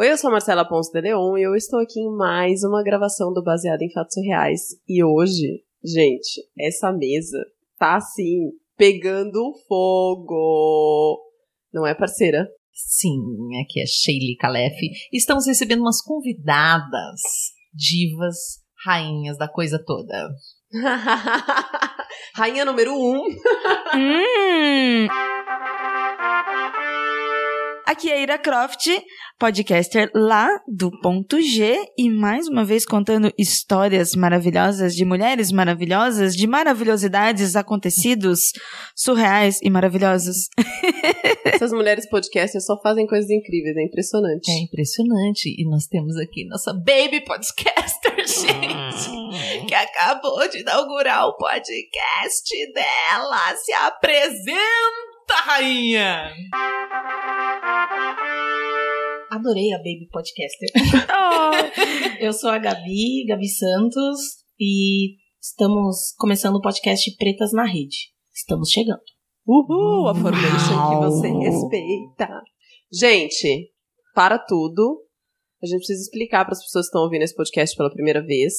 Oi, eu sou a Marcela Ponce de Leon e eu estou aqui em mais uma gravação do Baseado em Fatos Reais. E hoje, gente, essa mesa tá assim, pegando fogo. Não é, parceira? Sim, aqui é Sheila Calef. Estamos recebendo umas convidadas, divas, rainhas da coisa toda. Rainha número um. Hum. Aqui é Ira Croft, podcaster lá do ponto G e mais uma vez contando histórias maravilhosas de mulheres maravilhosas, de maravilhosidades, acontecidos surreais e maravilhosos. Essas mulheres podcasters só fazem coisas incríveis, é impressionante. É impressionante. E nós temos aqui nossa baby podcaster, gente, que acabou de inaugurar o podcast dela. Se apresenta, rainha! Adorei a Baby Podcaster. Oh. Eu sou a Gabi, Gabi Santos, e estamos começando o podcast Pretas na Rede. Estamos chegando. Uhul, a formation que você respeita. Gente, para tudo, a gente precisa explicar para as pessoas que estão ouvindo esse podcast pela primeira vez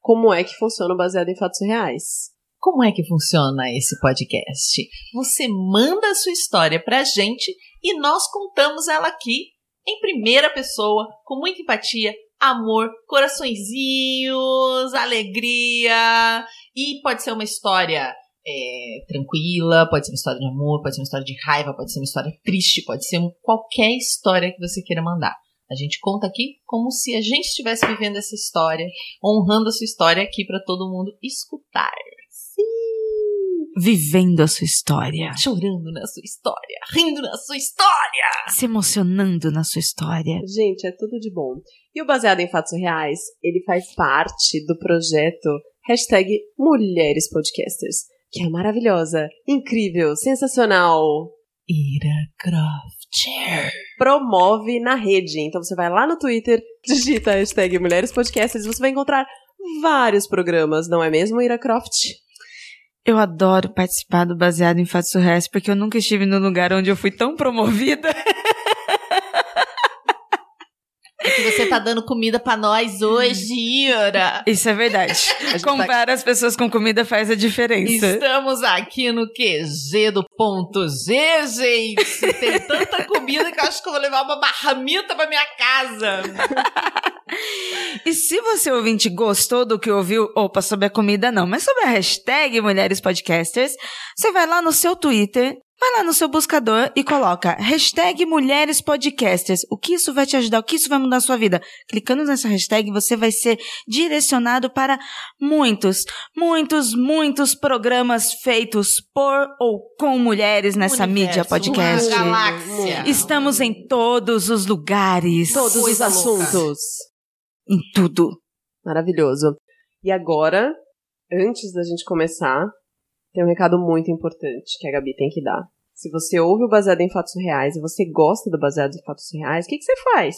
como é que funciona o baseado em fatos reais. Como é que funciona esse podcast? Você manda a sua história pra gente e nós contamos ela aqui em primeira pessoa, com muita empatia, amor, coraçõezinhos, alegria. E pode ser uma história é, tranquila, pode ser uma história de amor, pode ser uma história de raiva, pode ser uma história triste, pode ser qualquer história que você queira mandar. A gente conta aqui como se a gente estivesse vivendo essa história, honrando a sua história aqui para todo mundo escutar. Vivendo a sua história. Chorando na sua história, rindo na sua história. Se emocionando na sua história. Gente, é tudo de bom. E o Baseado em Fatos Reais, ele faz parte do projeto hashtag Mulheres Podcasters, que é maravilhosa, incrível, sensacional. Ira Croft. Promove na rede. Então você vai lá no Twitter, digita a hashtag Mulheres Podcasters e você vai encontrar vários programas, não é mesmo, Ira Croft? Eu adoro participar do Baseado em Fatos Surreais porque eu nunca estive no lugar onde eu fui tão promovida. É que você tá dando comida pra nós hoje, Ira. Isso é verdade. Comprar as pessoas com comida faz a diferença. Estamos aqui no QG do ponto G, gente. Tem tanta comida que eu acho que eu vou levar uma marmita pra minha casa. E se você ouvinte gostou do que ouviu, opa, sobre a comida não, mas sobre a hashtag Mulheres Podcasters, você vai lá no seu Twitter, vai lá no seu buscador e coloca hashtag Mulheres Podcasters. O que isso vai te ajudar? O que isso vai mudar a sua vida? Clicando nessa hashtag, você vai ser direcionado para muitos, muitos, muitos programas feitos por ou com mulheres nessa Universo, mídia podcast. galáxia. Estamos em todos os lugares. Todos os louca. Em tudo. Maravilhoso. E agora, antes da gente começar, tem um recado muito importante que a Gabi tem que dar. Se você ouve o Baseado em Fatos Reais e você gosta do Baseado em Fatos Reais, o que, que você faz?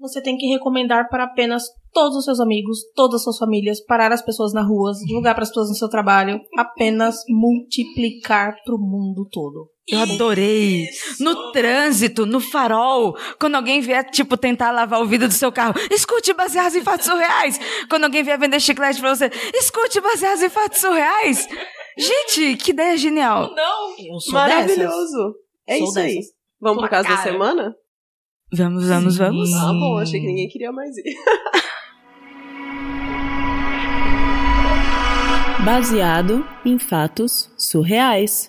Você tem que recomendar para apenas todos os seus amigos, todas as suas famílias, parar as pessoas na rua, divulgar para as pessoas no seu trabalho, apenas multiplicar pro mundo todo. Eu adorei. No trânsito, no farol, quando alguém vier, tipo, tentar lavar o vidro do seu carro, escute baseados em fatos surreais. Quando alguém vier vender chiclete pra você, escute baseados em fatos surreais. Gente, que ideia genial. Não. Sou dessas. Maravilhoso. É Sou isso aí. dessas. Vamos pro Tua caso da cara. semana? Vamos, vamos, vamos. Ah, bom, achei que ninguém queria mais ir. Baseado em fatos surreais.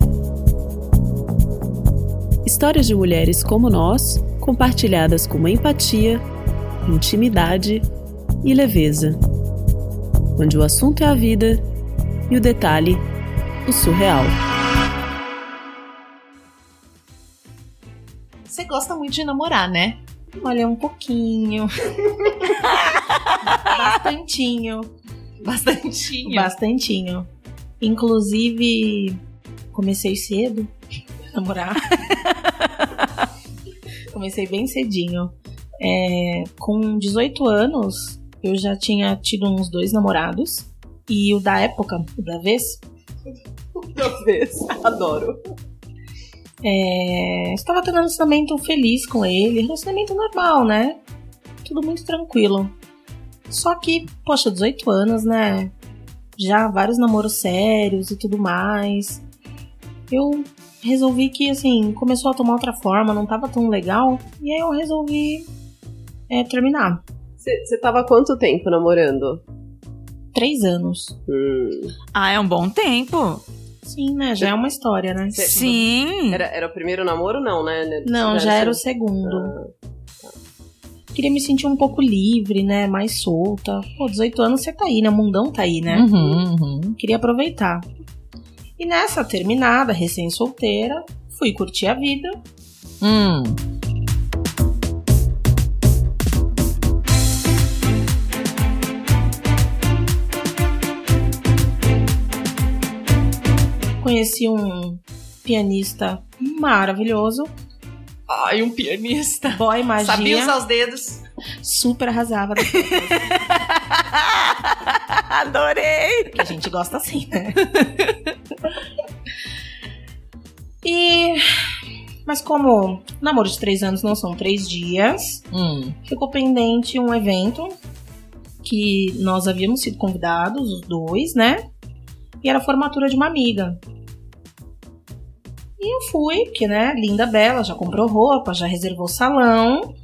Histórias de mulheres como nós, compartilhadas com empatia, intimidade e leveza. Onde o assunto é a vida e o detalhe, o surreal. Você gosta muito de namorar, né? Olha, um pouquinho. Bastantinho. Bastantinho. Bastantinho. Inclusive, comecei cedo namorar. comecei bem cedinho. É, com 18 anos, eu já tinha tido uns dois namorados. E o da época, o da vez, Uma vez. Adoro. é, estava tendo um relacionamento feliz com ele. Relacionamento normal, né? tudo muito tranquilo. Só que, poxa, 18 anos, né? Já vários namoros sérios e tudo mais. Eu resolvi que, assim, começou a tomar outra forma, não tava tão legal. E aí eu resolvi é, terminar. Você tava há quanto tempo namorando? Três anos. Hum. Ah, é um bom tempo. Sim, né? Já é uma história, né? Cê- Sim. Era, era o primeiro namoro, não, né? Não, já era o seu- segundo. Ah, Queria me sentir um pouco livre, né? Mais solta. Pô, 18 anos você tá aí, né? O mundão tá aí, né? Uhum, uhum. Queria aproveitar. E nessa terminada, recém-solteira, fui curtir a vida. Hum. Conheci um pianista maravilhoso, Ai, um pianista. boy magia, Sabia usar os dedos. super arrasava. Adorei. que a gente gosta assim, né? e. Mas como namoro de três anos não são três dias, Hum. ficou pendente um evento que nós havíamos sido convidados, os dois, né? E era a formatura de uma amiga. E eu fui, porque, né, linda, bela, já comprou roupa, já reservou salão.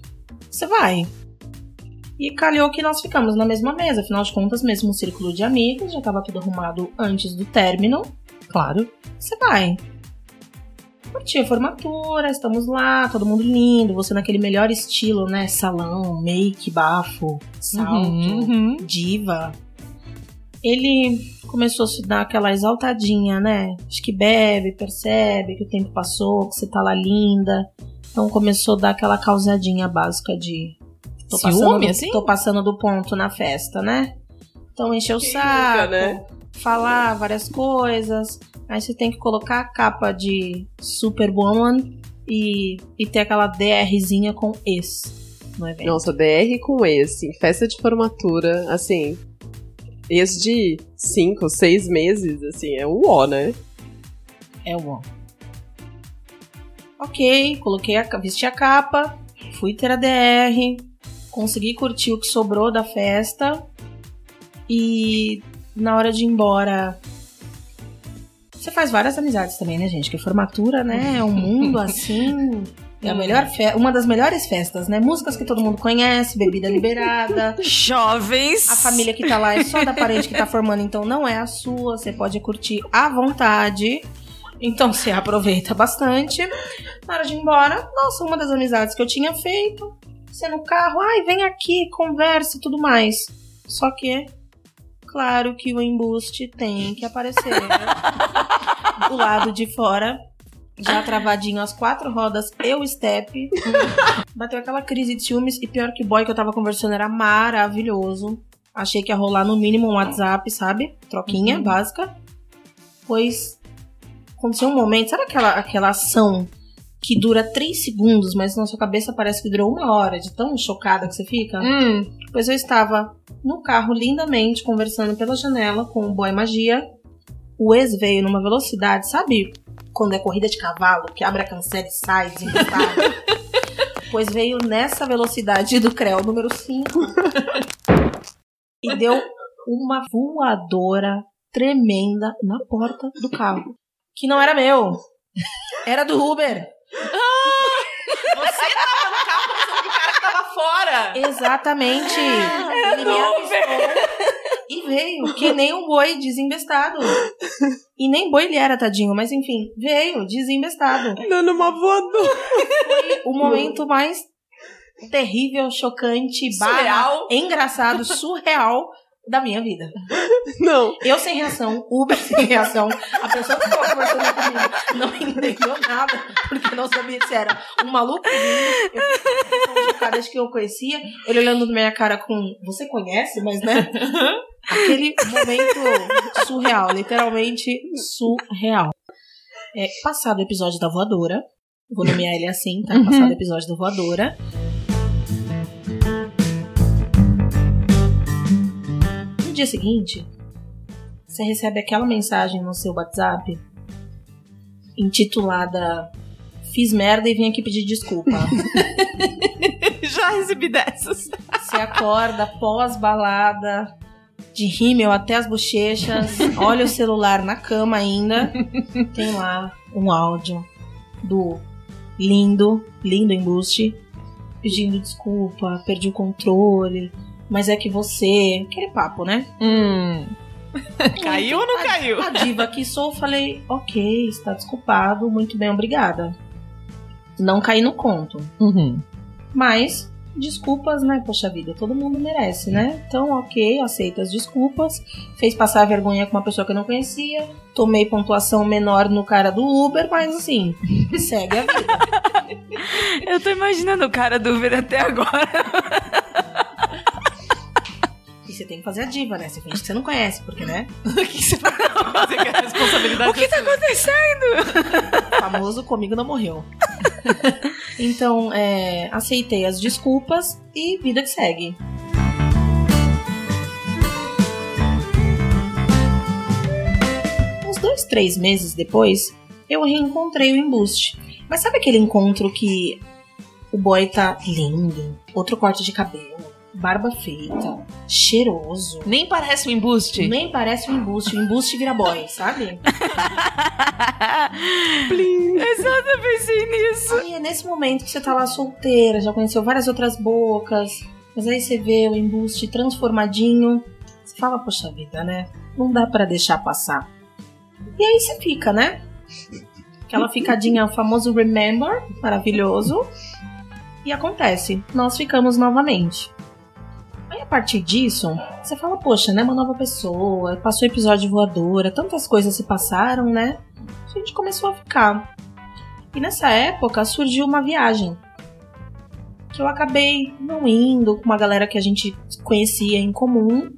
Você vai. E calhou que nós ficamos na mesma mesa, afinal de contas, mesmo círculo de amigos, já tava tudo arrumado antes do término. Claro, você vai. Curti a formatura, estamos lá, todo mundo lindo, você naquele melhor estilo, né? Salão, make, bafo, salto, Uhum. diva. Ele começou a se dar aquela exaltadinha, né? Acho que bebe, percebe que o tempo passou, que você tá lá linda. Então começou a dar aquela causadinha básica de. Tô Ciúme, passando, do, assim? tô passando do ponto na festa, né? Então encheu o saco, nunca, né? falar várias coisas. Aí você tem que colocar a capa de Superwoman e, e ter aquela DRzinha com ex no evento. Nossa, DR com esse, em festa de formatura, assim, ex de 5, 6 meses, assim, é o ó, né? É o on. Ok, coloquei a, vesti a capa, fui ter a DR, consegui curtir o que sobrou da festa e na hora de ir embora. Você faz várias amizades também, né, gente? Que formatura, né? É um mundo assim. É a melhor fe uma das melhores festas, né? Músicas que todo mundo conhece, bebida liberada. Jovens. A família que tá lá é só da parente que tá formando, então não é a sua. Você pode curtir à vontade. Então você aproveita bastante. Na hora de ir embora, nossa, uma das amizades que eu tinha feito. Você no carro, ai, vem aqui, conversa e tudo mais. Só que, claro que o embuste tem que aparecer. do lado de fora, já travadinho as quatro rodas, eu step. Bateu aquela crise de ciúmes e pior que o boy que eu tava conversando era maravilhoso. Achei que ia rolar no mínimo um WhatsApp, sabe? Troquinha básica. Pois aconteceu um momento, sabe aquela, aquela ação que dura três segundos, mas na sua cabeça parece que durou uma hora, de tão chocada que você fica? Hum. Pois eu estava no carro lindamente conversando pela janela com o boy magia. O ex veio numa velocidade, sabe? Quando é corrida de cavalo, que abre a cancela e sai pois veio nessa velocidade do CREO número 5 e deu uma voadora tremenda na porta do carro. Que não era meu. Era do Uber. Você tava no carro pensando que o cara que tava fora. Exatamente. Ele me avistou e veio, que nem um boi desembestado. E nem boi ele era, tadinho, mas enfim, veio desembestado. Dando uma voadora. Foi o momento mais terrível, chocante, barra, Surreal. engraçado, surreal da minha vida. Não. Eu sem reação, Uber sem reação, a pessoa que estava conversando comigo não entendeu nada, porque não sabia se era um maluco vindo. Eu fiquei com um cara que eu conhecia, ele olhando na minha cara com, você conhece, mas né? Aquele momento surreal, literalmente surreal. É, passado o episódio da voadora, vou nomear ele assim, tá? Passado o episódio da voadora. Dia seguinte, você recebe aquela mensagem no seu WhatsApp intitulada Fiz merda e vim aqui pedir desculpa. Já recebi dessas. Você acorda pós-balada, de rímel até as bochechas, olha o celular na cama ainda, tem lá um áudio do lindo, lindo embuste, pedindo desculpa, perdi o controle, mas é que você. Aquele papo, né? Hum. Caiu ou não A- caiu? A diva que sou, falei, ok, está desculpado, muito bem, obrigada. Não caí no conto. Uhum. Mas, desculpas, né? Poxa vida, todo mundo merece, né? Então, ok, aceita as desculpas. Fez passar vergonha com uma pessoa que eu não conhecia. Tomei pontuação menor no cara do Uber, mas assim, segue a vida. Eu tô imaginando o cara do Uber até agora. Você tem que fazer a diva, né? Você finge que você não conhece, porque, né? O que você vai fazer que a responsabilidade O que tá acontecendo? O famoso comigo não morreu. então, é, aceitei as desculpas e vida que segue. Uns dois, três meses depois, eu reencontrei o embuste. Mas sabe aquele encontro que o boy tá lindo, outro corte de cabelo, barba feita, cheiroso, Nem parece um embuste. nem parece um embuste, o embuste vira boy, sabe? Exato, eu pensei nisso. Aí é nesse momento que você tá lá solteira, já conheceu várias outras bocas, mas aí você vê o embuste transformadinho, você fala, poxa vida, né? Não dá pra deixar passar. E aí você fica, né? Aquela ficadinha, o famoso remember, maravilhoso. E acontece, nós ficamos novamente. Partir disso, você fala, poxa, né? Uma nova pessoa, passou episódio voadora, tantas coisas se passaram, né? A gente começou a ficar. E nessa época surgiu uma viagem. Que eu acabei não indo com uma galera que a gente conhecia em comum.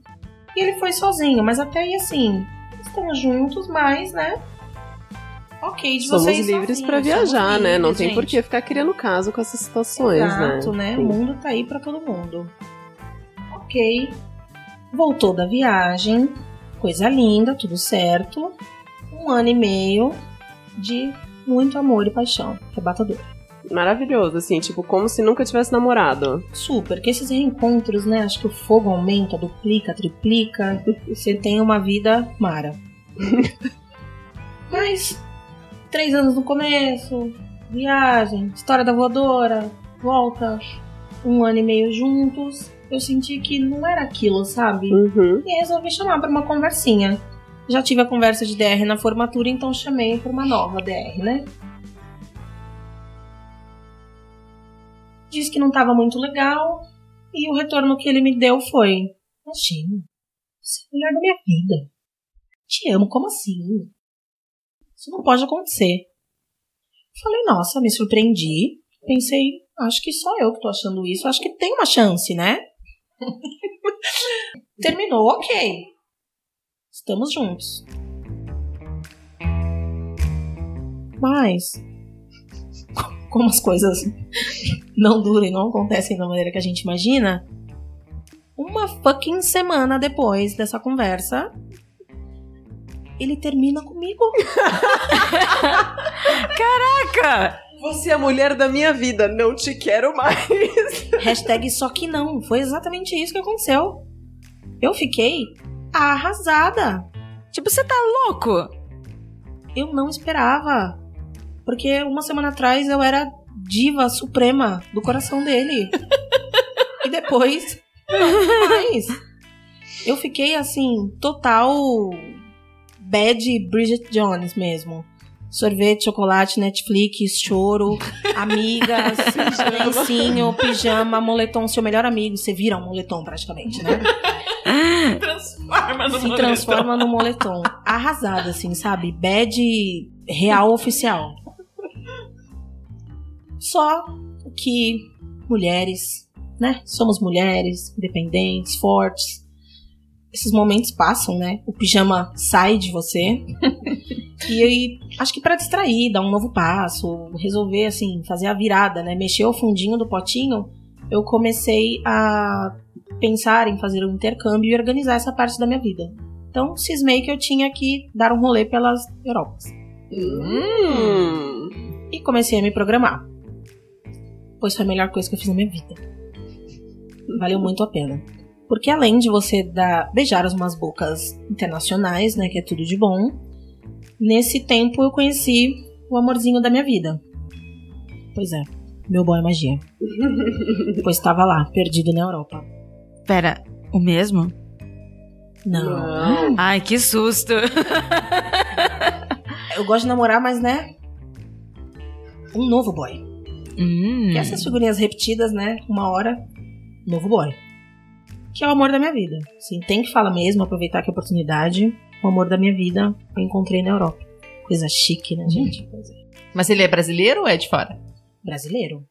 E ele foi sozinho, mas até aí assim, estamos juntos, mas, né? Ok, de Somos vocês livres pra viajar, somos né? Não livres, tem gente. por que ficar criando caso com essas situações, Exato, né? né? O mundo tá aí pra todo mundo. Ok. Voltou da viagem. Coisa linda, tudo certo. Um ano e meio de muito amor e paixão. Arrebatador. Maravilhoso, assim, tipo, como se nunca tivesse namorado. Super, que esses reencontros, né? Acho que o fogo aumenta, duplica, triplica. Você tem uma vida mara. Mas, três anos no começo, viagem, história da voadora, volta, um ano e meio juntos. Eu senti que não era aquilo, sabe? Uhum. E resolvi chamar pra uma conversinha. Já tive a conversa de DR na formatura, então chamei pra uma nova DR, né? Disse que não tava muito legal e o retorno que ele me deu foi: Imagina, você é a mulher da minha vida. Te amo, como assim? Isso não pode acontecer. Falei, nossa, me surpreendi. Pensei, acho que só eu que tô achando isso. Acho que tem uma chance, né? Terminou, ok. Estamos juntos. Mas, como as coisas não duram e não acontecem da maneira que a gente imagina, uma fucking semana depois dessa conversa, ele termina comigo. Caraca! Você é a mulher da minha vida, não te quero mais. Hashtag só que não. Foi exatamente isso que aconteceu. Eu fiquei arrasada. Tipo, você tá louco? Eu não esperava. Porque uma semana atrás eu era diva suprema do coração dele. e depois, não mais. Eu fiquei assim, total bad Bridget Jones mesmo. Sorvete, chocolate, Netflix, choro, amigas, lencinho, pijama, moletom, seu melhor amigo. Você vira um moletom praticamente, né? Transforma no se moletom. transforma no moletom. Arrasada, assim, sabe? Bad real oficial. Só que mulheres, né? Somos mulheres, independentes, fortes. Esses momentos passam, né? O pijama sai de você. e aí, acho que pra distrair, dar um novo passo, resolver, assim, fazer a virada, né? Mexer o fundinho do potinho, eu comecei a pensar em fazer um intercâmbio e organizar essa parte da minha vida. Então, cismei que eu tinha que dar um rolê pelas Europas. Hum. E comecei a me programar. Pois foi a melhor coisa que eu fiz na minha vida. Valeu muito a pena. Porque além de você dar, beijar umas bocas internacionais, né, que é tudo de bom, nesse tempo eu conheci o amorzinho da minha vida. Pois é, meu boy magia. pois estava lá, perdido na Europa. Pera, o mesmo? Não. Não. Ai, que susto. Eu gosto de namorar, mas né? Um novo boy. Hum. Que essas figurinhas repetidas, né? Uma hora, novo boy. Que é o amor da minha vida. Sim, tem que falar mesmo, aproveitar que a oportunidade. O amor da minha vida eu encontrei na Europa. Coisa chique, né, gente? Pois é. Mas ele é brasileiro ou é de fora? Brasileiro.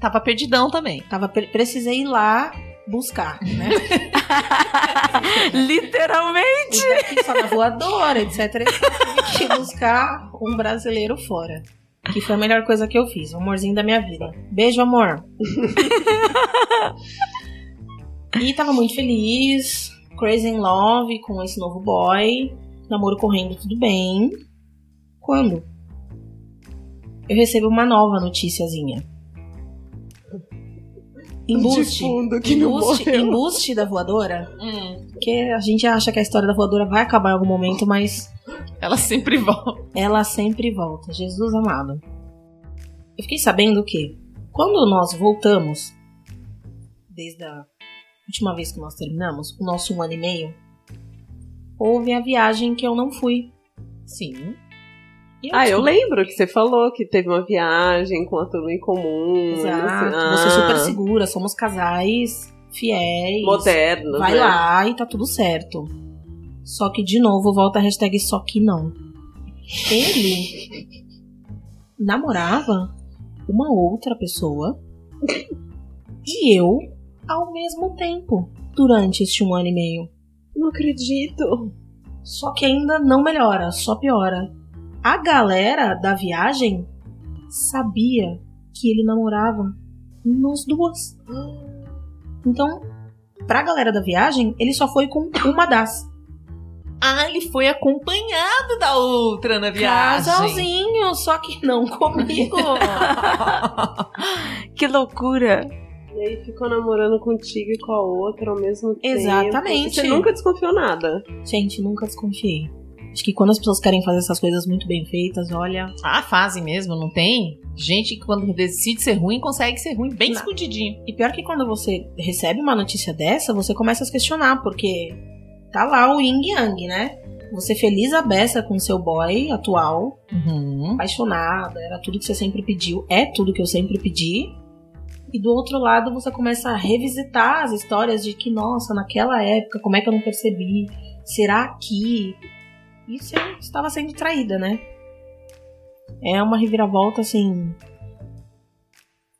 Tava perdidão também. Tava, pre- precisei ir lá buscar, né? Literalmente. Daqui só na voadora, etc. Tive que buscar um brasileiro fora. Que foi a melhor coisa que eu fiz. O amorzinho da minha vida. Beijo, amor. e tava muito feliz. Crazy in love com esse novo boy. Namoro correndo, tudo bem. Quando? Eu recebo uma nova noticiazinha. Embuste. Embuste, embuste da voadora. Hum, Porque a gente acha que a história da voadora vai acabar em algum momento, mas ela sempre volta. ela sempre volta. Jesus amado. Eu fiquei sabendo que quando nós voltamos, desde a última vez que nós terminamos, o nosso um ano e meio, houve a viagem que eu não fui. Sim. E Ah, eu lembro que você falou que teve uma viagem com a turma em comum. Exato. Ah, Você é super segura, somos casais fiéis. Moderno. Vai né? lá e tá tudo certo. Só que, de novo, volta a hashtag só que não. Ele namorava uma outra pessoa e eu ao mesmo tempo durante este um ano e meio. Não acredito. Só que ainda não melhora, só piora. A galera da viagem sabia que ele namorava nós duas. Então, pra galera da viagem, ele só foi com uma das. Ah, ele foi acompanhado da outra na viagem. Casalzinho, só que não comigo. Que loucura. E aí ficou namorando contigo e com a outra ao mesmo tempo. Exatamente. Você nunca desconfiou nada. Gente, nunca desconfiei. Acho que quando as pessoas querem fazer essas coisas muito bem feitas, olha. ah, fazem mesmo, não tem? Gente que quando decide ser ruim, consegue ser ruim bem Não. escondidinho. E pior que quando você recebe uma notícia dessa, você começa a se questionar, porque tá lá o yin yang, né? Você feliz a beça com seu boy atual, Uhum. apaixonada, era tudo que você sempre pediu, é tudo que eu sempre pedi. E do outro lado você começa a revisitar as histórias de que, nossa, naquela época, como é que eu não percebi? Será que. E você estava sendo traída, né? É uma reviravolta assim.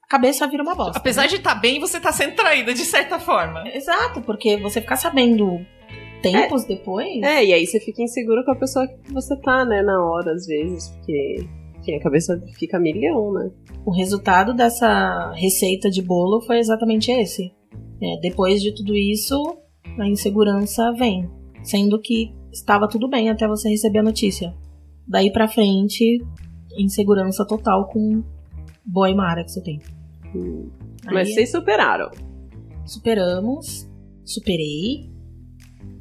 A cabeça vira uma bosta. Apesar de estar bem, você tá sendo traída de certa forma. Exato, porque você ficar sabendo tempos depois. É, e aí você fica inseguro com a pessoa que você tá, né, na hora, às vezes, porque enfim, a cabeça fica milhão, né? O resultado dessa receita de bolo foi exatamente esse. É, depois de tudo isso, a insegurança vem. Sendo que estava tudo bem até você receber a notícia. Daí pra frente, insegurança total com boy Mara que você tem. Hum. Aí Mas vocês superaram. superamos, superei.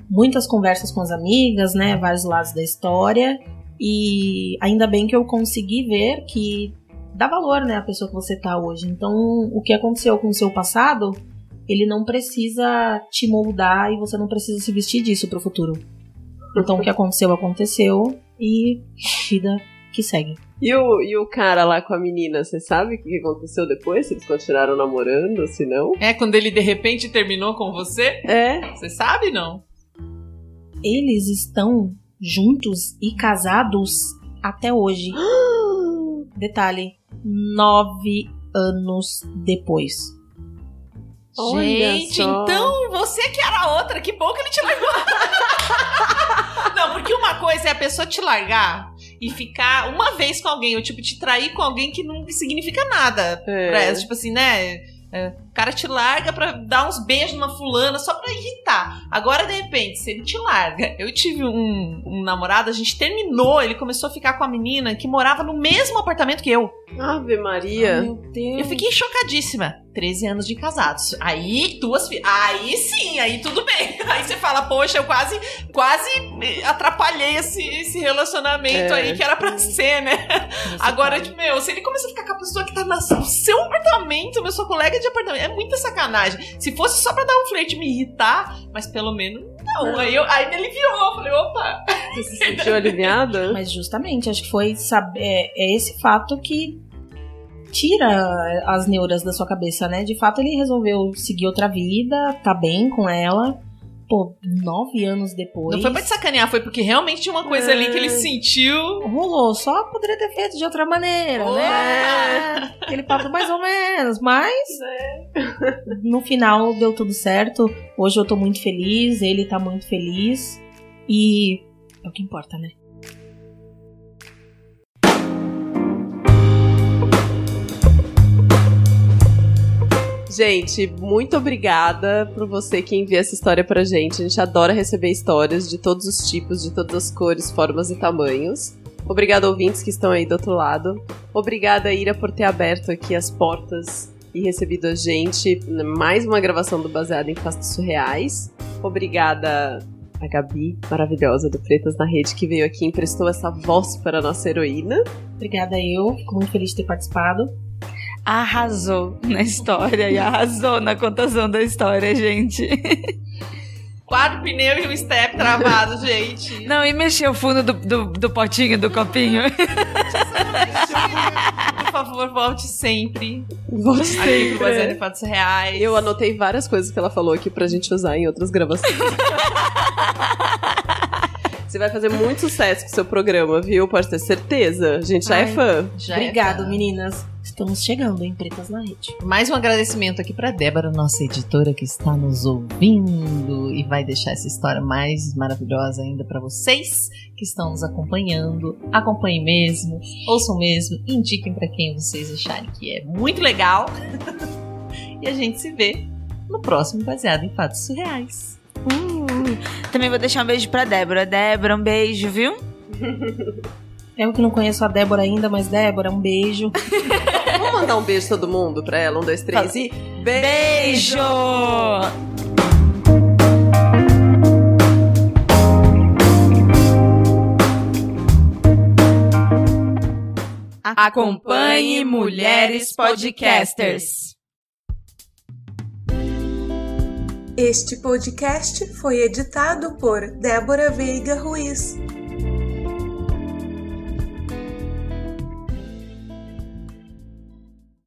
Muitas conversas com as amigas, né? Vários lados da história. E ainda bem que eu consegui ver que dá valor, né, a pessoa que você tá hoje. Então, o que aconteceu com o seu passado, ele não precisa te moldar e você não precisa se vestir disso pro futuro. Então, o que aconteceu, aconteceu e vida que segue. E o, e o cara lá com a menina, você sabe o que aconteceu depois? Se eles continuaram namorando, se não? É quando ele de repente terminou com você? É. Você sabe, não? Eles estão juntos e casados até hoje. Detalhe, nove anos depois. Olha Gente, só. então você que era a outra, que bom que ele te largou. Não, porque uma coisa é a pessoa te largar e ficar uma vez com alguém, ou tipo, te trair com alguém que não significa nada. É. Pra ela, tipo assim, né? É, cara te larga pra dar uns beijos numa fulana só pra irritar. Agora, de repente, se ele te larga. Eu tive um, um namorado, a gente terminou, ele começou a ficar com a menina que morava no mesmo apartamento que eu. Ave Maria. Meu Deus. Eu fiquei chocadíssima. 13 anos de casados. Aí, duas filhas. Aí sim, aí tudo bem. Aí você fala, poxa, eu quase, quase atrapalhei esse, esse relacionamento É. aí que era pra ser, né? Agora, tipo, meu, se ele começa a ficar com a pessoa que tá no seu apartamento, meu sua colega de apartamento, é muita sacanagem. Se fosse só pra dar um flerte e me irritar, mas pelo menos não. Aí, eu, aí me aliviou. Eu falei, opa. Você se sentiu aliviada? Mas justamente, acho que foi saber, é, é esse fato que tira as neuras da sua cabeça, né? De fato, ele resolveu seguir outra vida, tá bem com ela. Pô, nove anos depois. Não foi pra te sacanear, foi porque realmente tinha uma coisa ali que ele sentiu. Rolou, só poderia ter feito de outra maneira, né? Aquele papo mais ou menos, mas no final deu tudo certo. Hoje eu tô muito feliz, ele tá muito feliz e é o que importa, né? Gente, muito obrigada por você que envia essa história pra gente. A gente adora receber histórias de todos os tipos, de todas as cores, formas e tamanhos. Obrigada, ouvintes que estão aí do outro lado. Obrigada, Ira, por ter aberto aqui as portas e recebido a gente. Mais uma gravação do Baseado em Fatos Surreais. Obrigada a Gabi, maravilhosa do Pretas na Rede, que veio aqui e emprestou essa voz para a nossa heroína. Obrigada eu, fico muito feliz de ter participado. Arrasou na história e arrasou na contação da história, gente. Quatro pneus e um step travado, gente. Não, e mexer o fundo do, do, do potinho, do copinho. Por favor, volte sempre. Volte sempre. Baseado em Fatos Reais. Eu anotei várias coisas que ela falou aqui pra gente usar em outras gravações. Você vai fazer muito sucesso com o seu programa, viu? Pode ter certeza. A gente já é Ai. fã. Já é Obrigado, fã. meninas. Estamos chegando em Pretas na Rede. Mais um agradecimento aqui pra Débora, nossa editora, que está nos ouvindo e vai deixar essa história mais maravilhosa ainda pra vocês que estão nos acompanhando. Acompanhem mesmo, ouçam mesmo, indiquem pra quem vocês acharem que é muito legal. e a gente se vê no próximo Baseado em Fatos Surreais. Uh, também vou deixar um beijo pra Débora. Débora, um beijo, viu? Eu que não conheço a Débora ainda, mas Débora, um beijo. Mandar um beijo todo mundo pra ela? Um, dois, três e. Beijo! Acompanhe Mulheres Podcasters. Este podcast foi editado por Débora Veiga Ruiz.